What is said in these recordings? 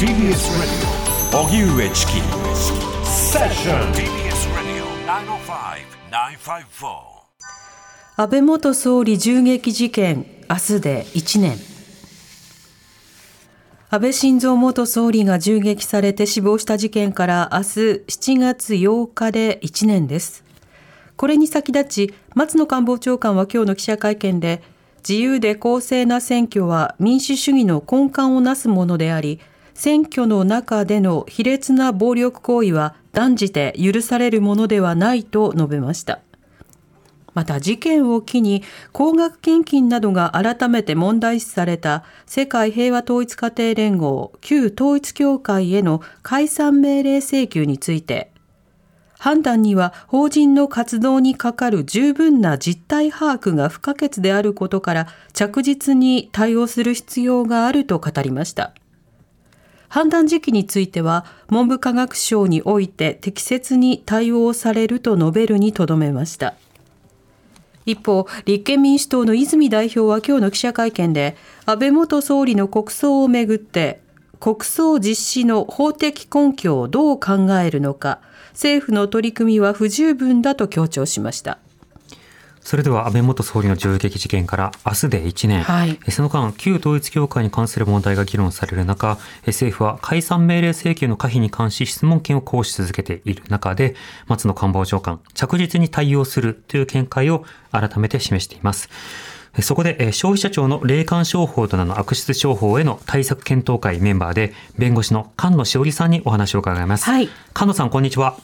TBS Radio. 荻上チキセッション TBS Radio 905-954安倍元総理銃撃事件明日で1年。安倍晋三元総理が銃撃されて死亡した事件から明日7月8日で1年です。これに先立ち松野官房長官は今日の記者会見で自由で公正な選挙は民主主義の根幹をなすものであり選挙の中での卑劣な暴力行為は断じて許されるものではないと述べましたまた事件を機に高額献金などが改めて問題視された世界平和統一家庭連合旧統一教会への解散命令請求について判断には法人の活動にかかる十分な実態把握が不可欠であることから着実に対応する必要があると語りました。判断時期については文部科学省において適切に対応されると述べるにとどめました。一方、立憲民主党の泉代表は今日の記者会見で、安倍元総理の国葬をめぐって、国葬実施の法的根拠をどう考えるのか、政府の取り組みは不十分だと強調しました。それでは安倍元総理の銃撃事件から明日で1年、はい、その間、旧統一教会に関する問題が議論される中、政府は解散命令請求の可否に関し質問権を行使続けている中で、松野官房長官、着実に対応するという見解を改めて示しています。そこで消費者庁の霊感商法と名の悪質商法への対策検討会メンバーで弁護士の菅野志織さんにお話を伺います。はい、菅野さんこんにちは。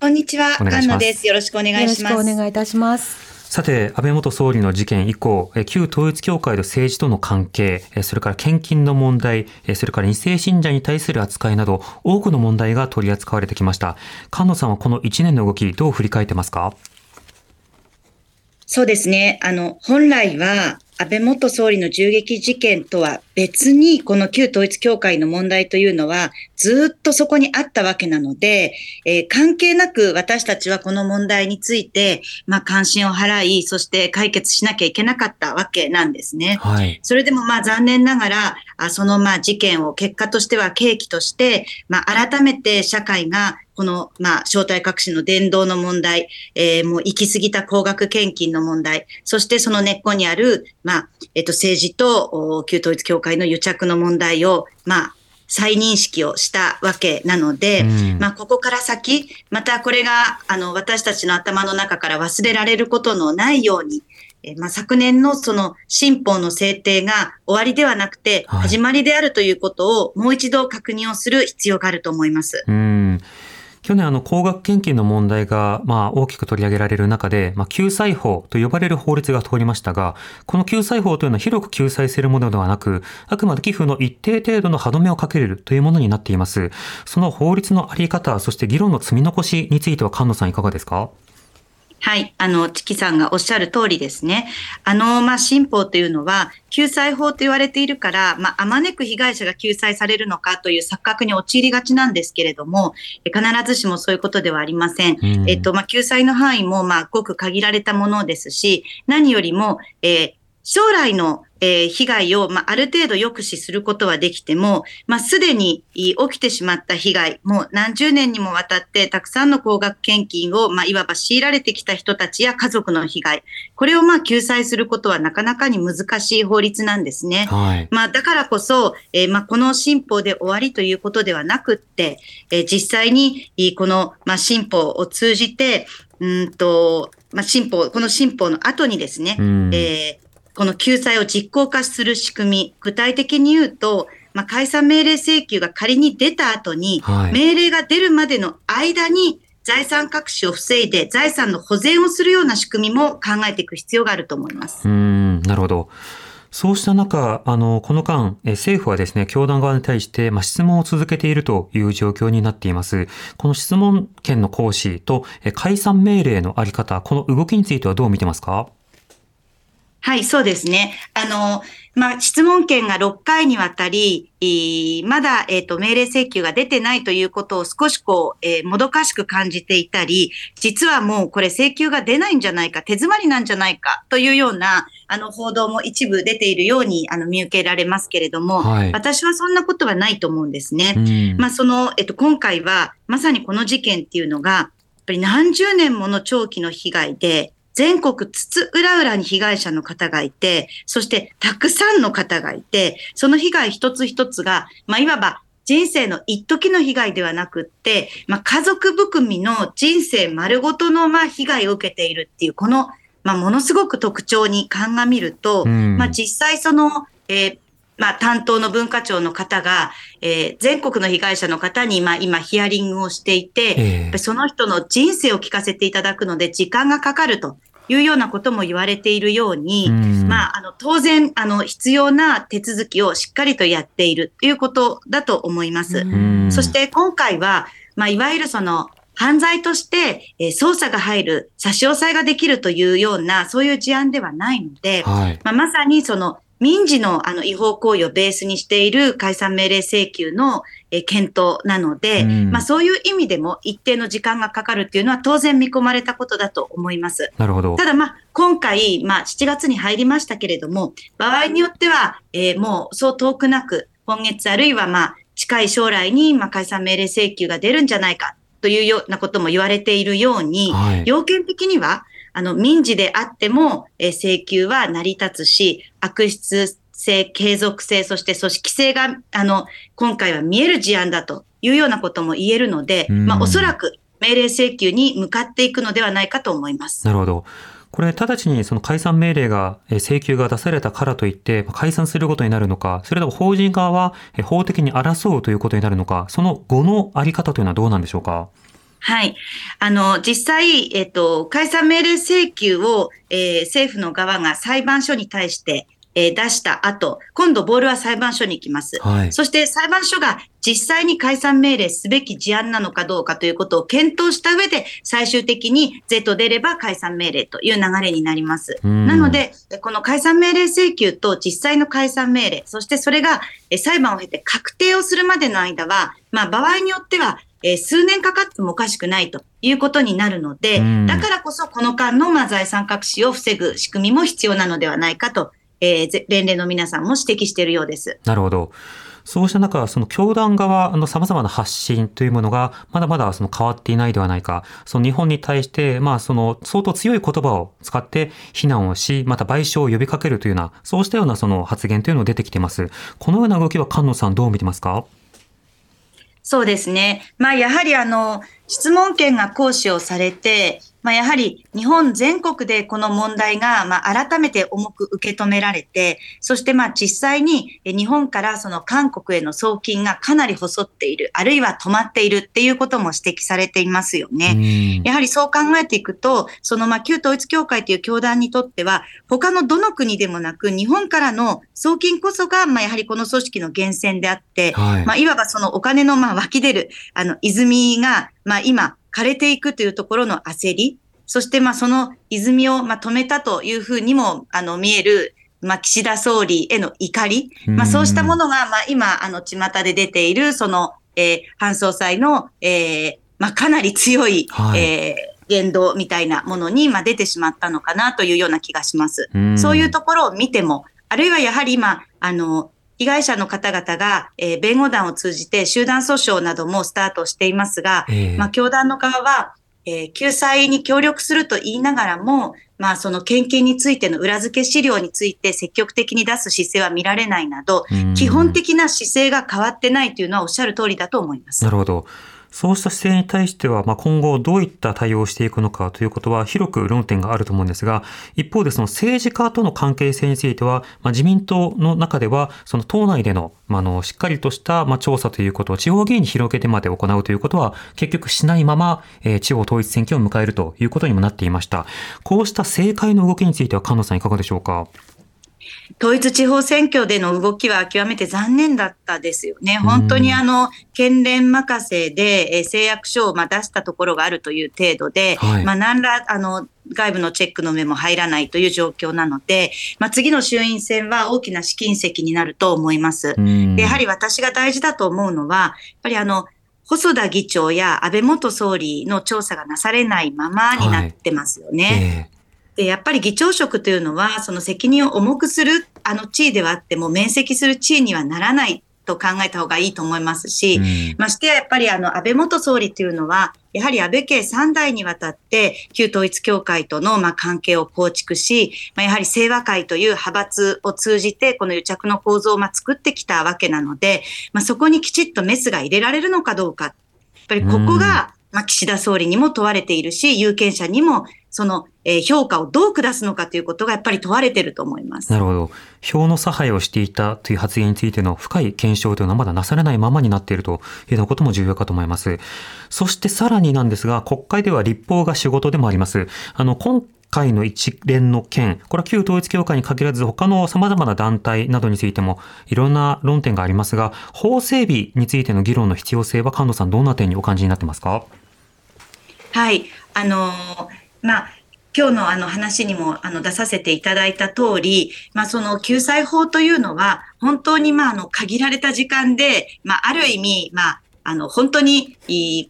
こんにちは、菅野です。よろしくお願いします。よろしくお願いいたします。さて、安倍元総理の事件以降、旧統一教会と政治との関係、それから献金の問題、それから二世信者に対する扱いなど、多くの問題が取り扱われてきました。菅野さんはこの1年の動き、どう振り返ってますか？そうですね。あの、本来は、安倍元総理の銃撃事件とは別に、この旧統一教会の問題というのは、ずっとそこにあったわけなので、えー、関係なく私たちはこの問題について、まあ、関心を払い、そして解決しなきゃいけなかったわけなんですね。はい、それでもまあ残念ながら、あそのまあ事件を結果としては契機として、まあ、改めて社会がこの、まあ、正体隠しの伝道の問題、えー、もう行き過ぎた高額献金の問題、そしてその根っこにある、まあ、えっ、と、政治と旧統一教会の癒着の問題を、まあ、再認識をしたわけなので、うん、まあ、ここから先、またこれが、あの、私たちの頭の中から忘れられることのないように、えまあ、昨年のその新法の制定が終わりではなくて、始まりであるということをもう一度確認をする必要があると思います。うん去年あの高額献金の問題がまあ大きく取り上げられる中で、まあ、救済法と呼ばれる法律が通りましたが、この救済法というのは広く救済するものではなく、あくまで寄付の一定程度の歯止めをかけれるというものになっています。その法律のあり方、そして議論の積み残しについては菅野さんいかがですか？はい。あの、チキさんがおっしゃる通りですね。あの、まあ、新法というのは、救済法と言われているから、まあ、あまねく被害者が救済されるのかという錯覚に陥りがちなんですけれども、必ずしもそういうことではありません。うん、えっと、まあ、救済の範囲も、まあ、ごく限られたものですし、何よりも、えー、将来のえー、被害を、まあ、ある程度抑止することはできても、まあ、すでに起きてしまった被害、もう何十年にもわたってたくさんの高額献金を、まあ、いわば強いられてきた人たちや家族の被害、これをまあ救済することはなかなかに難しい法律なんですね。はい、まあ、だからこそ、えー、まあ、この新法で終わりということではなくって、えー、実際にこの、まあ、新法を通じて、うんと、まあ、新法、この新法の後にですね、えーこの救済を実行化する仕組み、具体的に言うと、まあ、解散命令請求が仮に出た後に、はい、命令が出るまでの間に財産隠しを防いで財産の保全をするような仕組みも考えていく必要があると思います。うん、なるほど。そうした中、あの、この間、政府はですね、教団側に対して、まあ、質問を続けているという状況になっています。この質問権の行使と、解散命令のあり方、この動きについてはどう見てますか？はい、そうですね。あの、まあ、質問権が6回にわたり、まだ、えっ、ー、と、命令請求が出てないということを少しこう、えー、もどかしく感じていたり、実はもうこれ請求が出ないんじゃないか、手詰まりなんじゃないかというような、あの、報道も一部出ているように、あの、見受けられますけれども、はい、私はそんなことはないと思うんですね。うん、まあ、その、えっと、今回は、まさにこの事件っていうのが、やっぱり何十年もの長期の被害で、全国津々浦々に被害者の方がいて、そしてたくさんの方がいて、その被害一つ一つが、まあ、いわば人生の一時の被害ではなくって、まあ、家族含みの人生丸ごとの、まあ、被害を受けているっていう、この、まあ、ものすごく特徴に鑑みると、まあ、実際その、えーまあ、担当の文化庁の方が、えー、全国の被害者の方に、まあ、今ヒアリングをしていて、えー、その人の人生を聞かせていただくので時間がかかるというようなことも言われているように、まあ、あの、当然、あの、必要な手続きをしっかりとやっているということだと思います。そして今回は、まあ、いわゆるその、犯罪として、えー、捜査が入る、差し押さえができるというような、そういう事案ではないので、はい、まあ、まさにその民事のあの違法行為をベースにしている解散命令請求のえ検討なので、うん、まあそういう意味でも一定の時間がかかるっていうのは当然見込まれたことだと思います。なるほど。ただまあ今回、まあ7月に入りましたけれども、場合によっては、えー、もうそう遠くなく、今月あるいはまあ近い将来にまあ解散命令請求が出るんじゃないかというようなことも言われているように、はい、要件的にはあの、民事であっても、え請求は成り立つし、悪質性、継続性、そして組織性が、あの、今回は見える事案だというようなことも言えるので、まあ、おそらく命令請求に向かっていくのではないかと思います。なるほど。これ、直ちにその解散命令が、請求が出されたからといって、解散することになるのか、それとも法人側は法的に争うということになるのか、その後のあり方というのはどうなんでしょうか？はい。あの、実際、えっと、解散命令請求を、えー、政府の側が裁判所に対して、えー、出した後、今度ボールは裁判所に行きます。はい、そして裁判所が実際に解散命令すべき事案なのかどうかということを検討した上で、最終的に是と出れば解散命令という流れになります。なので、この解散命令請求と実際の解散命令、そしてそれが裁判を経て確定をするまでの間は、まあ場合によってはえー、数年かかってもおかしくないということになるので、だからこそこの間のまあ財産隠しを防ぐ仕組みも必要なのではないかと、えー、連連の皆さんも指摘しているようです。なるほど。そうした中、その教団側の様々な発信というものが、まだまだその変わっていないではないか。その日本に対して、まあその相当強い言葉を使って非難をし、また賠償を呼びかけるというような、そうしたようなその発言というのが出てきています。このような動きは菅野さんどう見てますか？そうですね。まあ、やはりあの、質問権が行使をされて、まあ、やはり日本全国でこの問題が、まあ、改めて重く受け止められて、そしてまあ実際に日本からその韓国への送金がかなり細っている、あるいは止まっているっていうことも指摘されていますよね。やはりそう考えていくと、そのまあ旧統一教会という教団にとっては、他のどの国でもなく、日本からの送金こそが、まあやはりこの組織の源泉であって、はい、まあいわばそのお金のまあ湧き出る、あの泉が、まあ今、枯れていくというところの焦り、そしてまあその泉をまあ止めたというふうにもあの見える、まあ、岸田総理への怒り、まあ、そうしたものが、まあ、今、あの、巷で出ている、その、えー、反総裁の、えー、まあ、かなり強い、はい、えー、言動みたいなものに、まあ、出てしまったのかなというような気がします。うそういうところを見ても、あるいはやはり今、あの、被害者の方々が、えー、弁護団を通じて集団訴訟などもスタートしていますが、えー、まあ、教団の側は、えー、救済に協力すると言いながらも、まあ、その献金についての裏付け資料について積極的に出す姿勢は見られないなど、基本的な姿勢が変わってないというのはおっしゃる通りだと思います。なるほど。そうした姿勢に対しては、まあ、今後どういった対応をしていくのかということは広く論点があると思うんですが、一方でその政治家との関係性については、まあ、自民党の中では、その党内での、まあ、のしっかりとしたま調査ということを地方議員に広げてまで行うということは結局しないまま、えー、地方統一選挙を迎えるということにもなっていました。こうした政界の動きについては菅野さんいかがでしょうか？統一地方選挙での動きは極めて残念だったですよね。本当にあの、県連任せで、え誓約書をま出したところがあるという程度で、はい、まあ何ら、あの、外部のチェックの目も入らないという状況なので、まあ、次の衆院選は大きな試金石になると思います。でやはり私が大事だと思うのは、やっぱりあの、細田議長や安倍元総理の調査がなされないままになってますよね。はいえーで、やっぱり議長職というのは、その責任を重くする、あの地位ではあっても、免責する地位にはならないと考えた方がいいと思いますし、うん、ましてややっぱりあの、安倍元総理というのは、やはり安倍家3代にわたって旧統一教会とのまあ関係を構築し、まあ、やはり清和会という派閥を通じてこの癒着の構造をまあ作ってきたわけなので、まあ、そこにきちっとメスが入れられるのかどうか。やっぱりここが、まあ、岸田総理にも問われているし、有権者にもその、え、評価をどう下すのかということがやっぱり問われていると思います。なるほど。票の差配をしていたという発言についての深い検証というのはまだなされないままになっているというようなことも重要かと思います。そしてさらになんですが、国会では立法が仕事でもあります。あの、今回の一連の件、これは旧統一教会に限らず他の様々な団体などについてもいろんな論点がありますが、法整備についての議論の必要性は菅野さんどんな点にお感じになってますか？はい。あのーまあ、今日のあの話にもあの出させていただいた通り、まあその救済法というのは本当にまああの限られた時間で、まあある意味、まああの本当に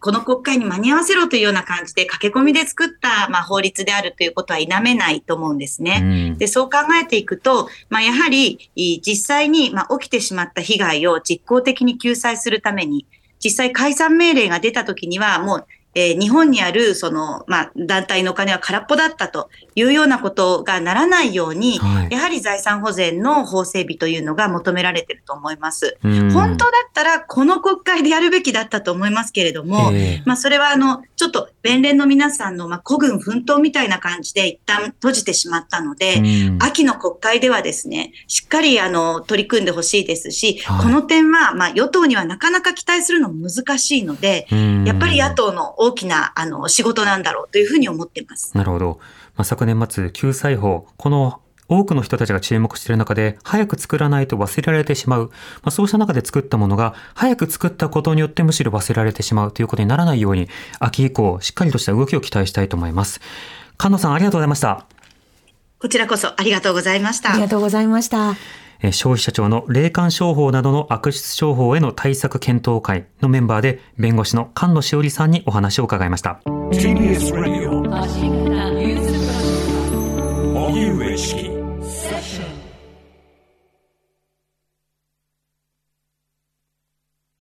この国会に間に合わせろというような感じで駆け込みで作ったまあ法律であるということは否めないと思うんですね。でそう考えていくと、まあ、やはり実際にまあ起きてしまった被害を実効的に救済するために実際解散命令が出た時にはもうえー、日本にあるその、まあ、団体のお金は空っぽだったというようなことがならないように、はい、やはり財産保全の法整備というのが求められていると思います。本当だったらこの国会でやるべきだったと思いますけれども、まあ、それはあのちょっと弁連の皆さんのまあ孤軍奮闘みたいな感じで一旦閉じてしまったので、秋の国会ではですね、しっかりあの取り組んでほしいですし、はい、この点はまあ与党にはなかなか期待するの難しいので、やっぱり野党の大きなあの仕事なんだろうというふうに思ってます。なるほど。まあ、昨年末、救済法、この多くの人たちが注目している中で、早く作らないと忘れられてしまう。まあ、そうした中で作ったものが、早く作ったことによってむしろ忘れられてしまうということにならないように、秋以降、しっかりとした動きを期待したいと思います。菅野さん、ありがとうございました。こちらこそありがとうございました。ありがとうございました。消費者庁の霊感商法などの悪質商法への対策検討会のメンバーで弁護士の菅野しおりさんにお話を伺いました。TBS Radio 荻上式